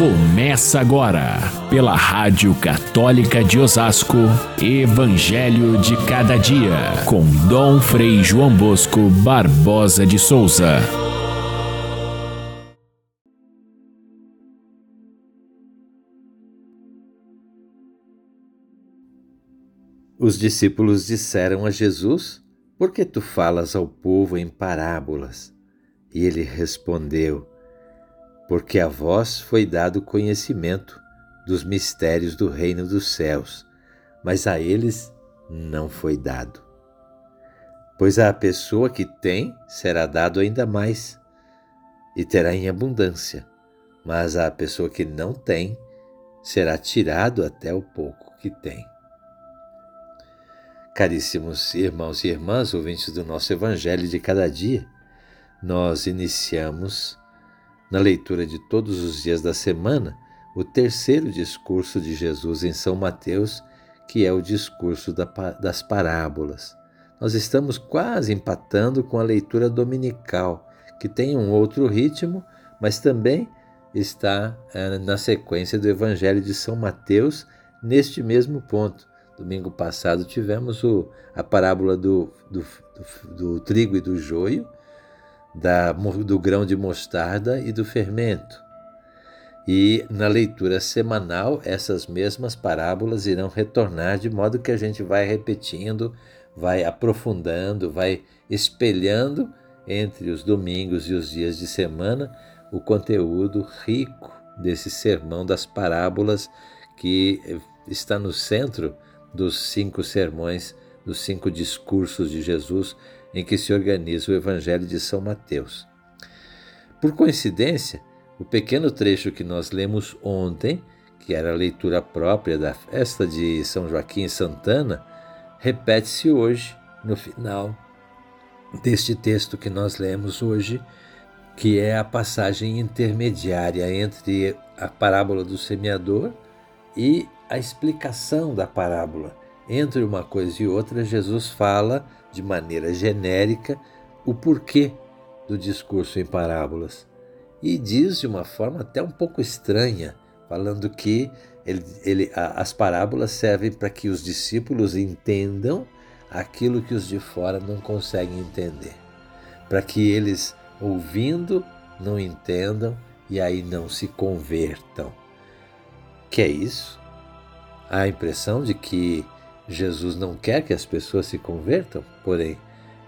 Começa agora, pela Rádio Católica de Osasco, Evangelho de Cada Dia, com Dom Frei João Bosco Barbosa de Souza. Os discípulos disseram a Jesus: Por que tu falas ao povo em parábolas? E ele respondeu: porque a vós foi dado conhecimento dos mistérios do reino dos céus, mas a eles não foi dado. Pois a pessoa que tem será dado ainda mais e terá em abundância, mas a pessoa que não tem será tirado até o pouco que tem. Caríssimos irmãos e irmãs, ouvintes do nosso Evangelho de cada dia, nós iniciamos na leitura de todos os dias da semana, o terceiro discurso de Jesus em São Mateus, que é o discurso das parábolas. Nós estamos quase empatando com a leitura dominical, que tem um outro ritmo, mas também está é, na sequência do Evangelho de São Mateus, neste mesmo ponto. Domingo passado tivemos o, a parábola do, do, do, do trigo e do joio, da, do grão de mostarda e do fermento. E na leitura semanal, essas mesmas parábolas irão retornar, de modo que a gente vai repetindo, vai aprofundando, vai espelhando entre os domingos e os dias de semana o conteúdo rico desse sermão das parábolas que está no centro dos cinco sermões, dos cinco discursos de Jesus em que se organiza o Evangelho de São Mateus. Por coincidência, o pequeno trecho que nós lemos ontem, que era a leitura própria da festa de São Joaquim e Santana, repete-se hoje, no final deste texto que nós lemos hoje, que é a passagem intermediária entre a parábola do semeador e a explicação da parábola. Entre uma coisa e outra, Jesus fala de maneira genérica o porquê do discurso em parábolas. E diz de uma forma até um pouco estranha, falando que ele, ele, as parábolas servem para que os discípulos entendam aquilo que os de fora não conseguem entender. Para que eles, ouvindo, não entendam e aí não se convertam. Que é isso? A impressão de que Jesus não quer que as pessoas se convertam, porém,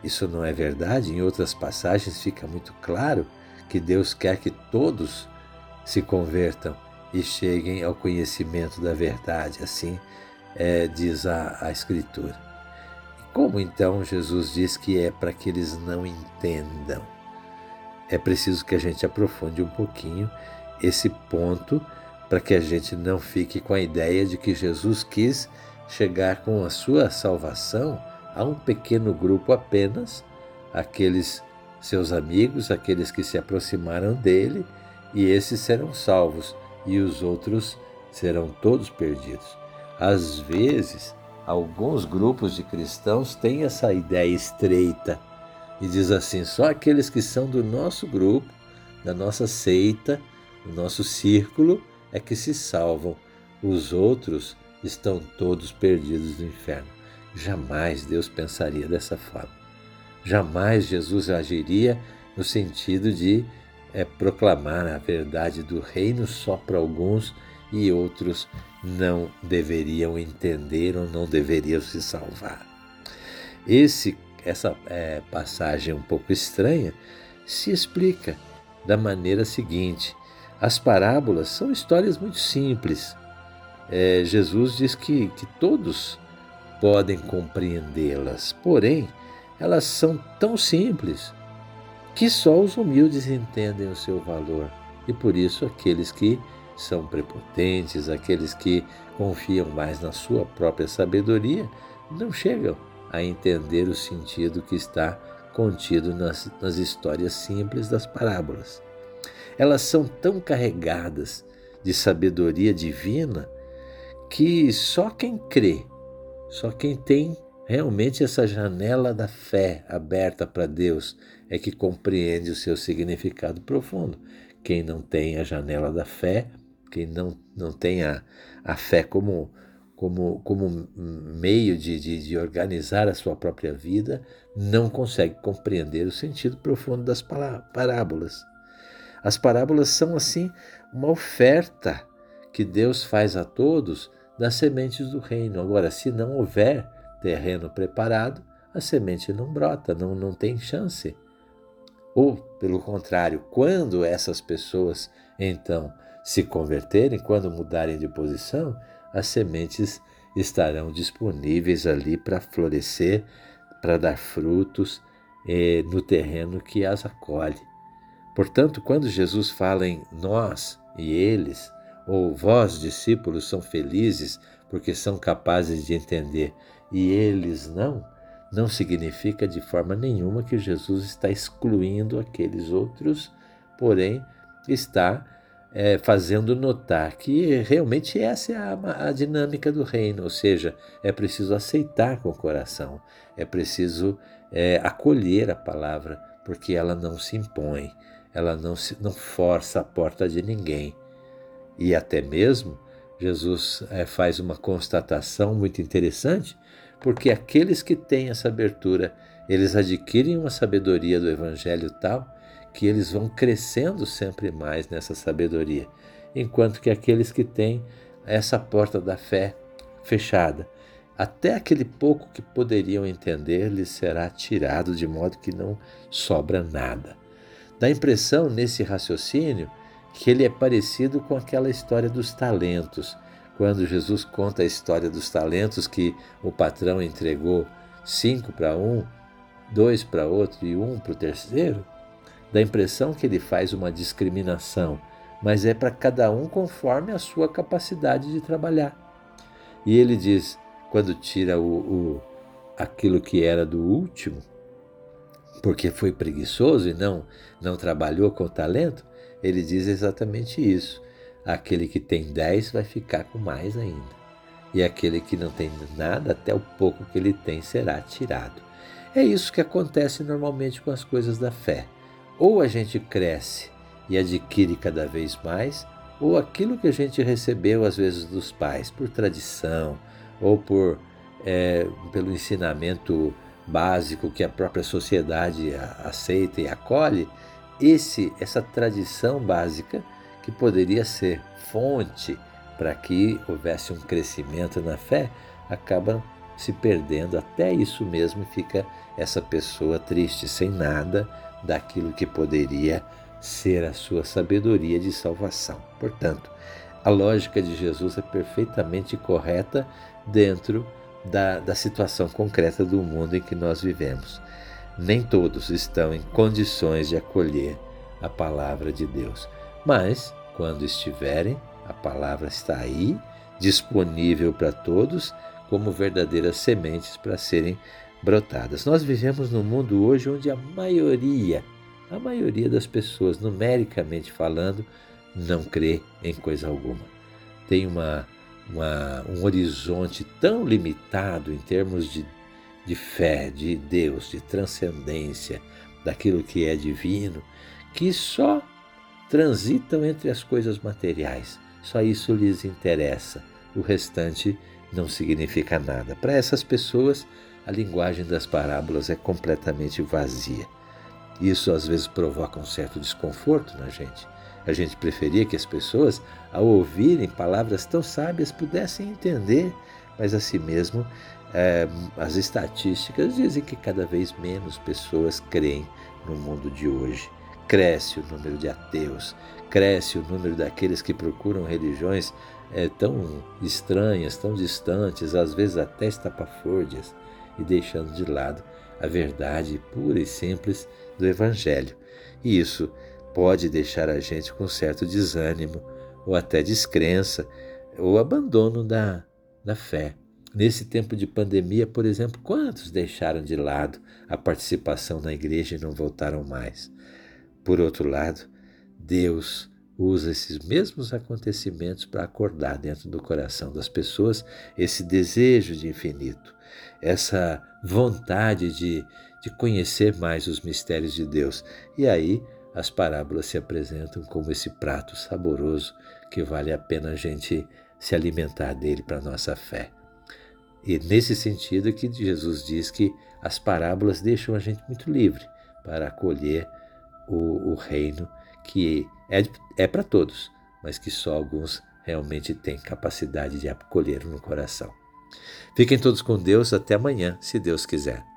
isso não é verdade. Em outras passagens fica muito claro que Deus quer que todos se convertam e cheguem ao conhecimento da verdade. Assim é, diz a, a Escritura. E como então Jesus diz que é para que eles não entendam? É preciso que a gente aprofunde um pouquinho esse ponto para que a gente não fique com a ideia de que Jesus quis chegar com a sua salvação a um pequeno grupo apenas, aqueles seus amigos, aqueles que se aproximaram dele, e esses serão salvos, e os outros serão todos perdidos. Às vezes, alguns grupos de cristãos têm essa ideia estreita e diz assim: só aqueles que são do nosso grupo, da nossa seita, do nosso círculo, é que se salvam. Os outros estão todos perdidos no inferno. Jamais Deus pensaria dessa forma. Jamais Jesus agiria no sentido de é, proclamar a verdade do reino só para alguns e outros não deveriam entender ou não deveriam se salvar. Esse, essa é, passagem um pouco estranha se explica da maneira seguinte: as parábolas são histórias muito simples é, Jesus diz que, que todos podem compreendê-las, porém, elas são tão simples que só os humildes entendem o seu valor. E por isso, aqueles que são prepotentes, aqueles que confiam mais na sua própria sabedoria, não chegam a entender o sentido que está contido nas, nas histórias simples das parábolas. Elas são tão carregadas de sabedoria divina que só quem crê, só quem tem realmente essa janela da fé aberta para Deus é que compreende o seu significado profundo. Quem não tem a janela da fé quem não, não tem a, a fé como, como, como meio de, de, de organizar a sua própria vida, não consegue compreender o sentido profundo das parábolas. As parábolas são, assim, uma oferta que Deus faz a todos das sementes do reino. Agora, se não houver terreno preparado, a semente não brota, não, não tem chance. Ou, pelo contrário, quando essas pessoas então se converterem, quando mudarem de posição, as sementes estarão disponíveis ali para florescer, para dar frutos eh, no terreno que as acolhe. Portanto, quando Jesus fala em nós e eles, ou vós, discípulos, são felizes porque são capazes de entender e eles não, não significa de forma nenhuma que Jesus está excluindo aqueles outros, porém está é, fazendo notar que realmente essa é a, a, dinâmica do reino, ou seja, é preciso aceitar com o coração, é preciso é, acolher a palavra, porque ela não se impõe, ela não, se, não força a porta de ninguém. E até mesmo Jesus é, faz uma constatação muito interessante, porque aqueles que têm essa abertura, eles adquirem uma sabedoria do Evangelho tal que eles vão crescendo sempre mais nessa sabedoria, enquanto que aqueles que têm essa porta da fé fechada, até aquele pouco que poderiam entender lhes será tirado de modo que não sobra nada. Dá impressão nesse raciocínio que ele é parecido com aquela história dos talentos, quando Jesus conta a história dos talentos que o patrão entregou cinco para um, dois para outro e um para o terceiro, dá a impressão que ele faz uma discriminação, mas é para cada um conforme a sua capacidade de trabalhar. E ele diz, quando tira o, o aquilo que era do último, porque foi preguiçoso e não não trabalhou com talento, ele diz exatamente isso. Aquele que tem dez vai ficar com mais ainda. E aquele que não tem nada, até o pouco que ele tem será tirado. É isso que acontece normalmente com as coisas da fé. Ou a gente cresce e adquire cada vez mais, ou aquilo que a gente recebeu às vezes dos pais, por tradição ou por é, pelo ensinamento básico que a própria sociedade aceita e acolhe, esse essa tradição básica que poderia ser fonte para que houvesse um crescimento na fé, acaba se perdendo. Até isso mesmo fica essa pessoa triste, sem nada daquilo que poderia ser a sua sabedoria de salvação. Portanto, a lógica de Jesus é perfeitamente correta dentro da, da situação concreta do mundo em que nós vivemos. Nem todos estão em condições de acolher a palavra de Deus, mas quando estiverem, a palavra está aí, disponível para todos, como verdadeiras sementes para serem brotadas. Nós vivemos num mundo hoje onde a maioria, a maioria das pessoas, numericamente falando, não crê em coisa alguma. Tem uma, uma, um horizonte tão limitado em termos de, de fé, de Deus, de transcendência, daquilo que é divino, que só transitam entre as coisas materiais. Só isso lhes interessa. O restante não significa nada. Para essas pessoas, a linguagem das parábolas é completamente vazia. Isso às vezes provoca um certo desconforto na gente. A gente preferia que as pessoas, ao ouvirem palavras tão sábias, pudessem entender, mas assim mesmo, é, as estatísticas dizem que cada vez menos pessoas creem no mundo de hoje. Cresce o número de ateus, cresce o número daqueles que procuram religiões é, tão estranhas, tão distantes, às vezes até estapafúrdias e deixando de lado a verdade pura e simples do Evangelho. E isso pode deixar a gente com certo desânimo, ou até descrença, ou abandono da, da fé. Nesse tempo de pandemia, por exemplo, quantos deixaram de lado a participação na igreja e não voltaram mais? Por outro lado, Deus usa esses mesmos acontecimentos para acordar dentro do coração das pessoas esse desejo de infinito, essa vontade de, de conhecer mais os mistérios de Deus. E aí as parábolas se apresentam como esse prato saboroso que vale a pena a gente se alimentar dele para a nossa fé. E nesse sentido que Jesus diz que as parábolas deixam a gente muito livre para acolher o, o reino que é, é para todos, mas que só alguns realmente têm capacidade de acolher no coração. Fiquem todos com Deus até amanhã, se Deus quiser.